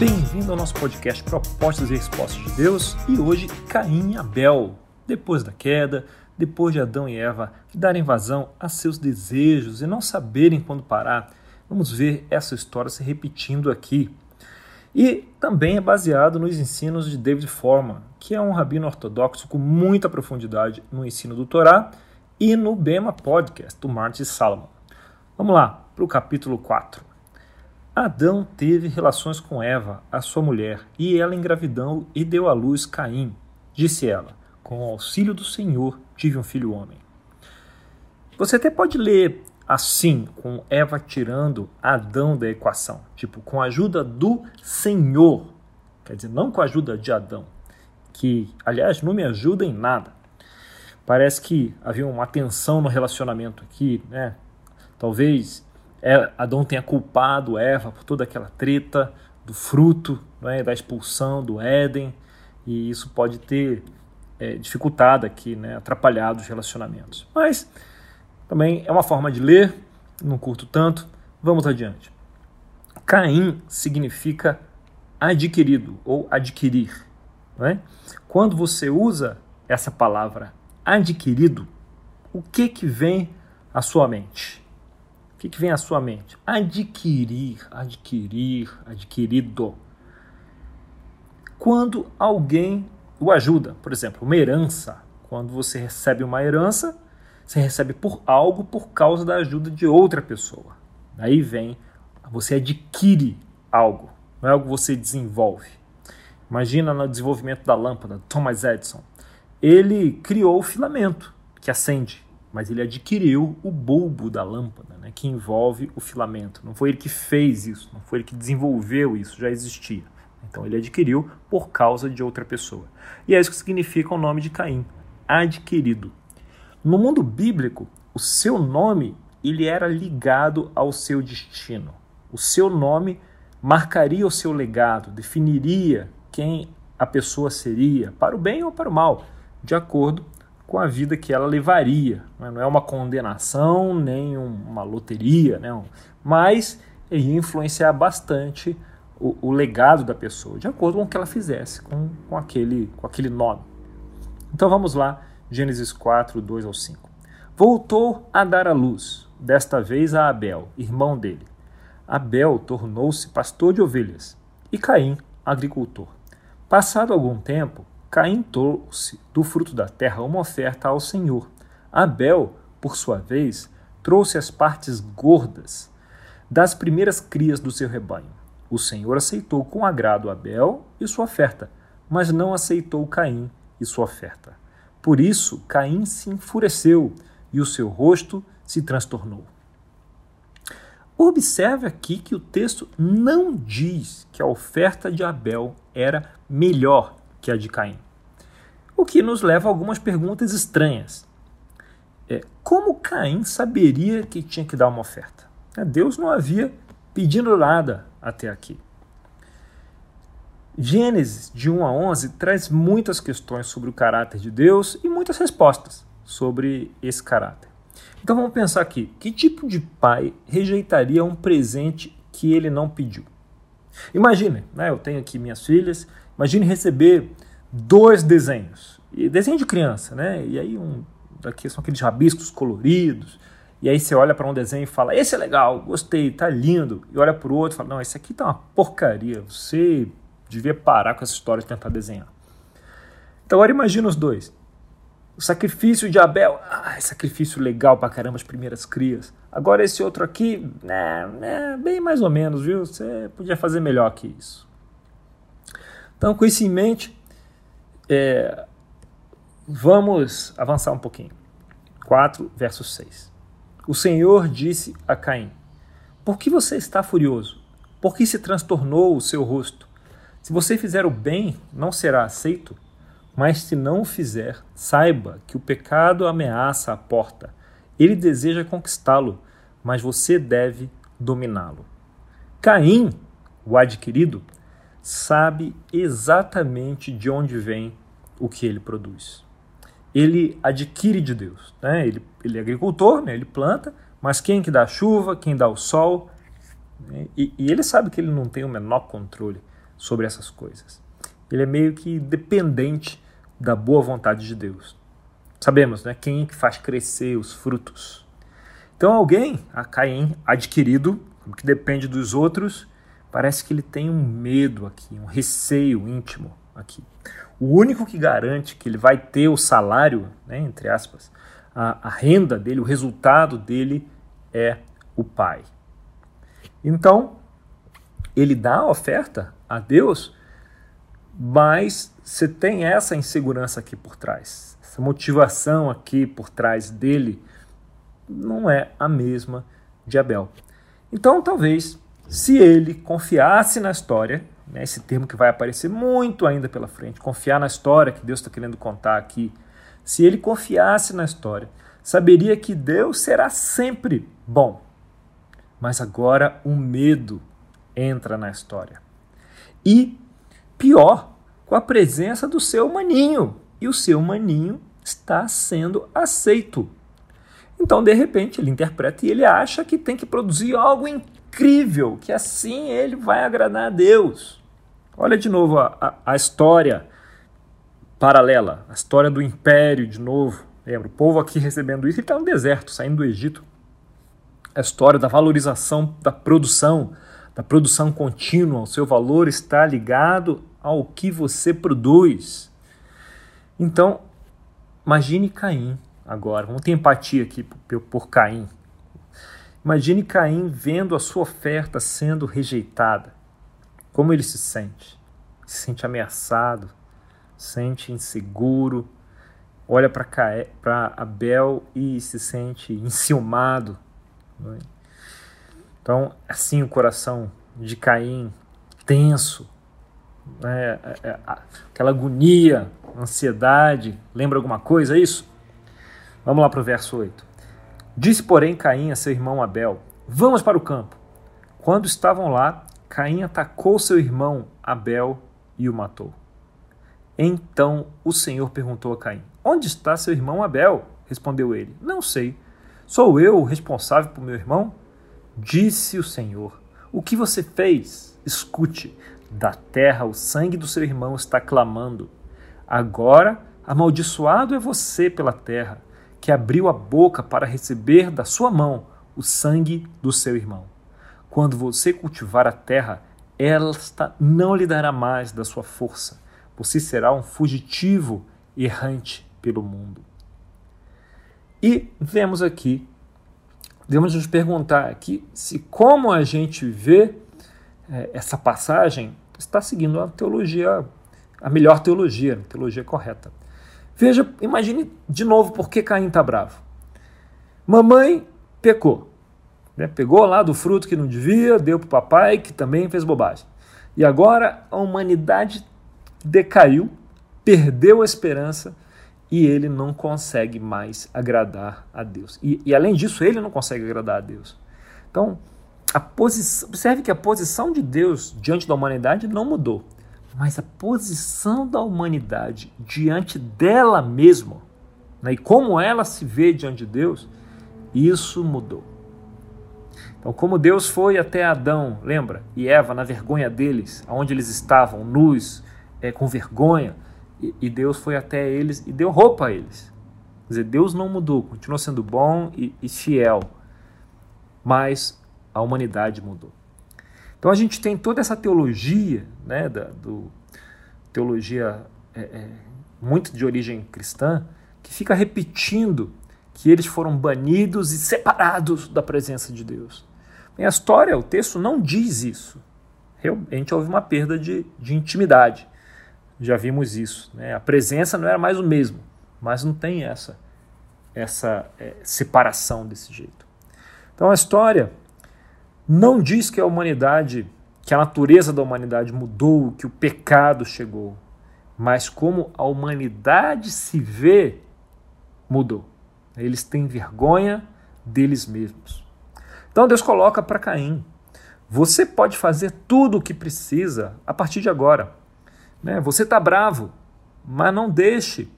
Bem-vindo ao nosso podcast Propostas e Respostas de Deus e hoje Caim e Abel. Depois da queda, depois de Adão e Eva darem vazão a seus desejos e não saberem quando parar, vamos ver essa história se repetindo aqui. E também é baseado nos ensinos de David Forman, que é um rabino ortodoxo com muita profundidade no ensino do Torá e no Bema Podcast do Martin Salomon. Vamos lá para o capítulo 4. Adão teve relações com Eva, a sua mulher, e ela engravidou e deu à luz Caim. Disse ela: Com o auxílio do Senhor tive um filho homem. Você até pode ler assim, com Eva tirando Adão da equação, tipo, com a ajuda do Senhor, quer dizer, não com a ajuda de Adão, que, aliás, não me ajuda em nada. Parece que havia uma tensão no relacionamento aqui, né? Talvez Adão tenha culpado Eva por toda aquela treta do fruto, né, da expulsão do Éden, e isso pode ter é, dificultado aqui, né, atrapalhado os relacionamentos. Mas também é uma forma de ler, não curto tanto. Vamos adiante. Caim significa adquirido ou adquirir. Não é? Quando você usa essa palavra adquirido, o que, que vem à sua mente? Que, que vem à sua mente? Adquirir, adquirir, adquirido. Quando alguém o ajuda, por exemplo, uma herança. Quando você recebe uma herança, você recebe por algo por causa da ajuda de outra pessoa. Daí vem, você adquire algo, não é algo que você desenvolve. Imagina no desenvolvimento da lâmpada, Thomas Edison. Ele criou o filamento que acende, mas ele adquiriu o bulbo da lâmpada, né, que envolve o filamento. Não foi ele que fez isso, não foi ele que desenvolveu isso, já existia. Então ele adquiriu por causa de outra pessoa. E é isso que significa o nome de Caim, adquirido. No mundo bíblico, o seu nome ele era ligado ao seu destino. O seu nome marcaria o seu legado, definiria quem a pessoa seria, para o bem ou para o mal, de acordo com a vida que ela levaria. Não é uma condenação, nem uma loteria, né? mas ia influenciar bastante o, o, legado da pessoa, de acordo com o que ela fizesse com, com, aquele, com aquele nome. Então vamos lá Gênesis 4, 2 ao 5. Voltou a dar à luz, desta vez a Abel, irmão dele. Abel tornou-se pastor de ovelhas e Caim, agricultor. Passado algum tempo, Caim trouxe do fruto da terra uma oferta ao Senhor. Abel, por sua vez, trouxe as partes gordas das primeiras crias do seu rebanho. O Senhor aceitou com agrado Abel e sua oferta, mas não aceitou Caim e sua oferta. Por isso, Caim se enfureceu e o seu rosto se transtornou. Observe aqui que o texto não diz que a oferta de Abel era melhor que a de Caim. O que nos leva a algumas perguntas estranhas. É, como Caim saberia que tinha que dar uma oferta? É, Deus não havia pedido nada até aqui. Gênesis, de 1 a 11, traz muitas questões sobre o caráter de Deus e muitas respostas sobre esse caráter. Então vamos pensar aqui: que tipo de pai rejeitaria um presente que ele não pediu? Imagine, né, eu tenho aqui minhas filhas, imagine receber dois desenhos, e desenho de criança, né? E aí um daqui são aqueles rabiscos coloridos, e aí você olha para um desenho e fala: "Esse é legal, gostei, tá lindo". E olha para o outro e fala: "Não, esse aqui tá uma porcaria. Você devia parar com essa história de tentar desenhar. Então agora imagina os dois. O sacrifício de Abel, ah, sacrifício legal pra caramba, as primeiras crias. Agora esse outro aqui, né, né, bem mais ou menos, viu? Você podia fazer melhor que isso. Então, com isso em mente, é, vamos avançar um pouquinho. 4, verso 6. O Senhor disse a Caim: Por que você está furioso? Por que se transtornou o seu rosto? Se você fizer o bem, não será aceito, mas se não o fizer, saiba que o pecado ameaça a porta. Ele deseja conquistá-lo, mas você deve dominá-lo. Caim, o adquirido, sabe exatamente de onde vem o que ele produz. Ele adquire de Deus. Né? Ele, ele é agricultor, né? ele planta, mas quem que dá a chuva, quem dá o sol, né? e, e ele sabe que ele não tem o menor controle sobre essas coisas. Ele é meio que dependente da boa vontade de Deus. Sabemos, né? Quem é que faz crescer os frutos? Então alguém, a Caim, adquirido, que depende dos outros, parece que ele tem um medo aqui, um receio íntimo aqui. O único que garante que ele vai ter o salário, né, entre aspas, a, a renda dele, o resultado dele é o pai. Então, ele dá a oferta a Deus, mas você tem essa insegurança aqui por trás. Essa motivação aqui por trás dele não é a mesma de Abel. Então, talvez, se ele confiasse na história, né, esse termo que vai aparecer muito ainda pela frente, confiar na história que Deus está querendo contar aqui, se ele confiasse na história, saberia que Deus será sempre bom. Mas agora o medo entra na história. E, pior, com a presença do seu maninho. E o seu maninho está sendo aceito. Então, de repente, ele interpreta e ele acha que tem que produzir algo incrível, que assim ele vai agradar a Deus. Olha de novo a, a, a história paralela, a história do império de novo. Lembra, o povo aqui recebendo isso, ele está no deserto, saindo do Egito. A história da valorização da produção, da produção contínua, o seu valor está ligado ao que você produz. Então, imagine Caim agora, vamos ter empatia aqui por, por Caim. Imagine Caim vendo a sua oferta sendo rejeitada. Como ele se sente? Se sente ameaçado, se sente inseguro, olha para Abel e se sente enciumado. É? Então, assim o coração de Caim tenso, né? É, é, aquela agonia, ansiedade, lembra alguma coisa isso? Vamos lá para o verso 8. Disse, porém, Caim a seu irmão Abel: Vamos para o campo. Quando estavam lá, Caim atacou seu irmão Abel e o matou. Então o Senhor perguntou a Caim: Onde está seu irmão Abel? Respondeu ele: Não sei. Sou eu o responsável por meu irmão? Disse o Senhor: O que você fez? Escute, da terra o sangue do seu irmão está clamando. Agora, amaldiçoado é você pela terra, que abriu a boca para receber da sua mão o sangue do seu irmão. Quando você cultivar a terra, esta não lhe dará mais da sua força. Você será um fugitivo errante pelo mundo. E vemos aqui, devemos nos perguntar aqui se como a gente vê é, essa passagem está seguindo a teologia, a melhor teologia, a teologia correta. Veja, imagine de novo por que Caim está bravo. Mamãe pecou. Né? Pegou lá do fruto que não devia, deu para o papai, que também fez bobagem. E agora a humanidade decaiu, perdeu a esperança e ele não consegue mais agradar a Deus. E, e além disso, ele não consegue agradar a Deus. Então, a posição, observe que a posição de Deus diante da humanidade não mudou, mas a posição da humanidade diante dela mesma, né, e como ela se vê diante de Deus, isso mudou. Então, como Deus foi até Adão, lembra? E Eva, na vergonha deles, aonde eles estavam, nus, é, com vergonha, e, e, Deus foi até eles e deu roupa a eles. Quer dizer, Deus não mudou, continuou sendo bom e, e fiel, mas a humanidade mudou. Então a gente tem toda essa teologia, né, da do, teologia é, é, muito de origem cristã, que fica repetindo que eles foram banidos e separados da presença de Deus. Bem, a história, o texto não diz isso. Realmente houve uma perda de, de intimidade. Já vimos isso. Né? A presença não era mais o mesmo, mas não tem essa, essa é, separação desse jeito. Então a história não diz que a humanidade, que a natureza da humanidade mudou, que o pecado chegou, mas como a humanidade se vê mudou. Eles têm vergonha deles mesmos. Então Deus coloca para Caim: você pode fazer tudo o que precisa a partir de agora. Né? Você está bravo, mas não deixe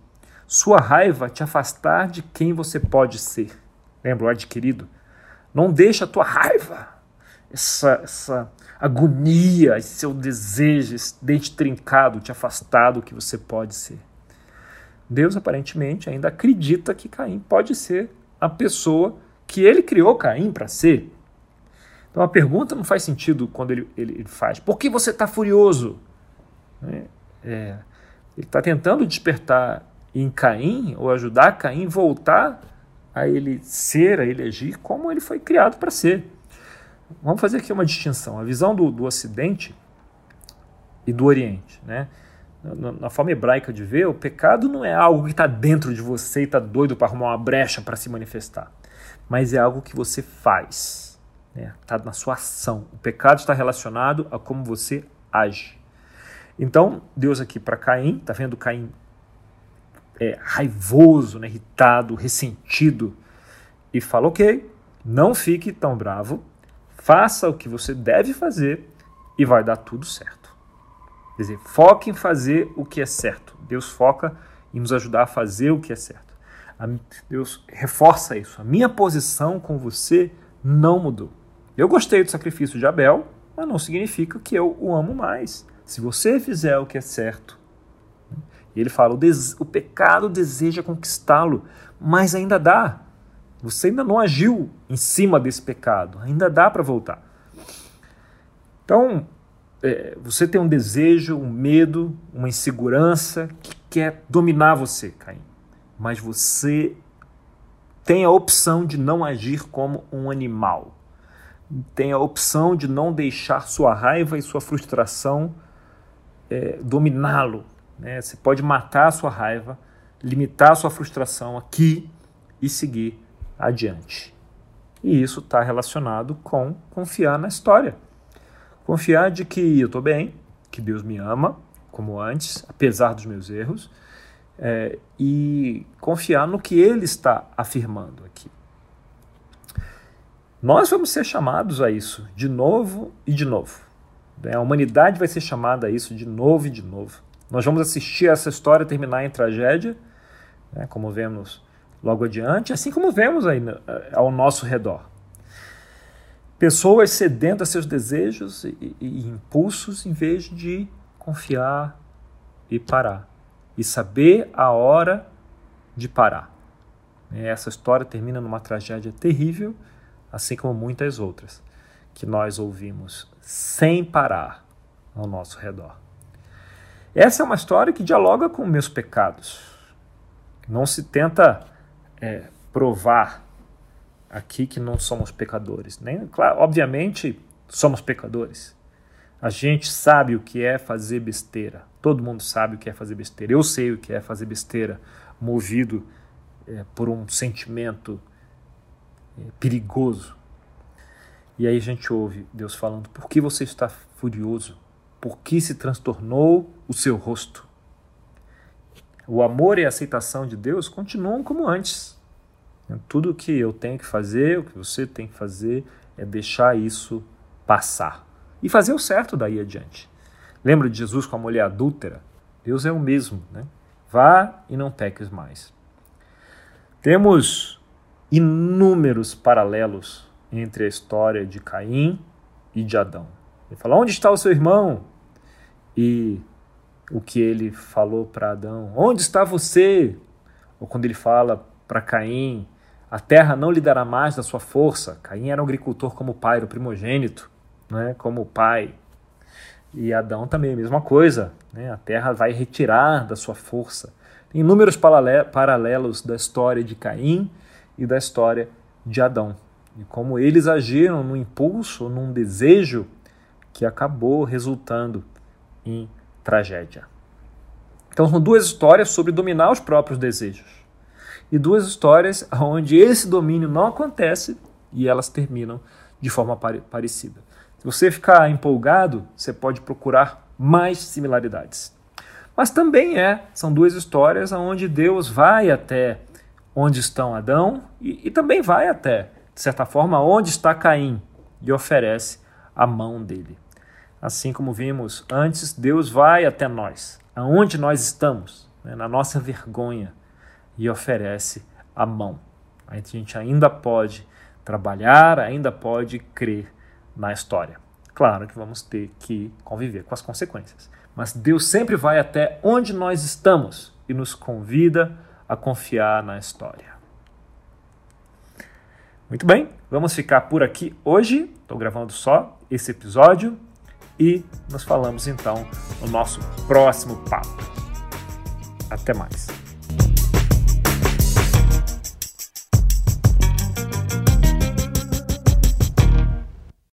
sua raiva te afastar de quem você pode ser. Lembra o adquirido? Não deixe a tua raiva essa, essa agonia, esse seu desejo, esse dente trincado, te afastar do que você pode ser. Deus aparentemente ainda acredita que Caim pode ser a pessoa que ele criou Caim para ser. Então a pergunta não faz sentido quando ele, ele, ele faz: por que você está furioso? É, é, ele está tentando despertar em Caim, ou ajudar Caim voltar a ele ser, a ele agir como ele foi criado para ser. Vamos fazer aqui uma distinção. A visão do, do Ocidente e do Oriente. Né? Na, forma hebraica de ver, o pecado não é algo que está dentro de você e está doido para arrumar uma brecha para se manifestar, mas é algo que você faz. Está né? Tá na sua ação. O pecado está relacionado a como você age. Então, Deus aqui para Caim, está vendo Caim é, raivoso, né, irritado, ressentido, e fala: ok, não fique tão bravo, faça o que você deve fazer e vai dar tudo certo. Quer dizer, foque em fazer o que é certo. Deus foca em nos ajudar a fazer o que é certo. Deus reforça isso. A minha posição com você não mudou. Eu gostei do sacrifício de Abel, mas não significa que eu o amo mais. Se você fizer o que é certo, e ele fala: o, o pecado deseja conquistá-lo, mas ainda dá. Você ainda não agiu em cima desse pecado, ainda dá para voltar. Então, é, você tem um desejo, um medo, uma insegurança que quer dominar você, Caim. Mas você tem a opção de não agir como um animal. Tem a opção de não deixar sua raiva e sua frustração é, dominá-lo, né? Você pode matar a sua raiva, limitar a sua frustração aqui e seguir adiante. E isso está relacionado com confiar na história. Confiar de que eu estou bem, que Deus me ama, como antes, apesar dos meus erros, é, e confiar no que Ele está afirmando aqui. Nós vamos ser chamados a isso de novo e de novo. A humanidade vai ser chamada a isso de novo e de novo. Nós vamos assistir essa história terminar em tragédia, né, como vemos logo adiante, assim como vemos aí eh, ao nosso redor. Pessoas sedentas a seus desejos e, e impulsos em vez de confiar e parar. E saber a hora de parar. Essa história termina numa tragédia terrível, assim como muitas outras que nós ouvimos sem parar ao nosso redor. Essa é uma história que dialoga com meus pecados. Não se tenta é, provar aqui que não somos pecadores. Nem, claro, obviamente, somos pecadores. A gente sabe o que é fazer besteira. Todo mundo sabe o que é fazer besteira. Eu sei o que é fazer besteira, movido é, por um sentimento é, perigoso. E aí a gente ouve Deus falando: por que você está furioso? por que se transtornou o seu rosto. O amor e a aceitação de Deus continuam como antes. Tudo o que eu tenho que fazer, o que você tem que fazer, é deixar isso passar e fazer o certo daí adiante. Lembra de Jesus com a mulher adúltera? Deus é o mesmo, né? Vá e não peques mais. Temos inúmeros paralelos entre a história de Caim e de Adão. Ele fala: Onde está o seu irmão? e o que ele falou para Adão: Onde está você? Ou quando ele fala para Caim: A terra não lhe dará mais da sua força. Caim era um agricultor como o pai, era o primogênito, né? como o pai. E Adão também, a mesma coisa. Né? A terra vai retirar da sua força. Tem inúmeros paralelos da história de Caim e da história de Adão. E como eles agiram num impulso, num desejo que acabou resultando em tragédia. Então são duas histórias sobre dominar os próprios desejos e duas histórias onde esse domínio não acontece e elas terminam de forma parecida. Se você ficar empolgado, você pode procurar mais similaridades. Mas também é, são duas histórias onde Deus vai até onde estão Adão e, e também vai até, de certa forma, onde está Caim e oferece a mão dele. Assim como vimos antes, Deus vai até nós, aonde nós estamos, né, na nossa vergonha, e oferece a mão. A gente ainda pode trabalhar, ainda pode crer na história. Claro que vamos ter que conviver com as consequências. Mas Deus sempre vai até onde nós estamos e nos convida a confiar na história. Muito bem, vamos ficar por aqui hoje. Estou gravando só esse episódio e nos falamos então no nosso próximo papo. Até mais.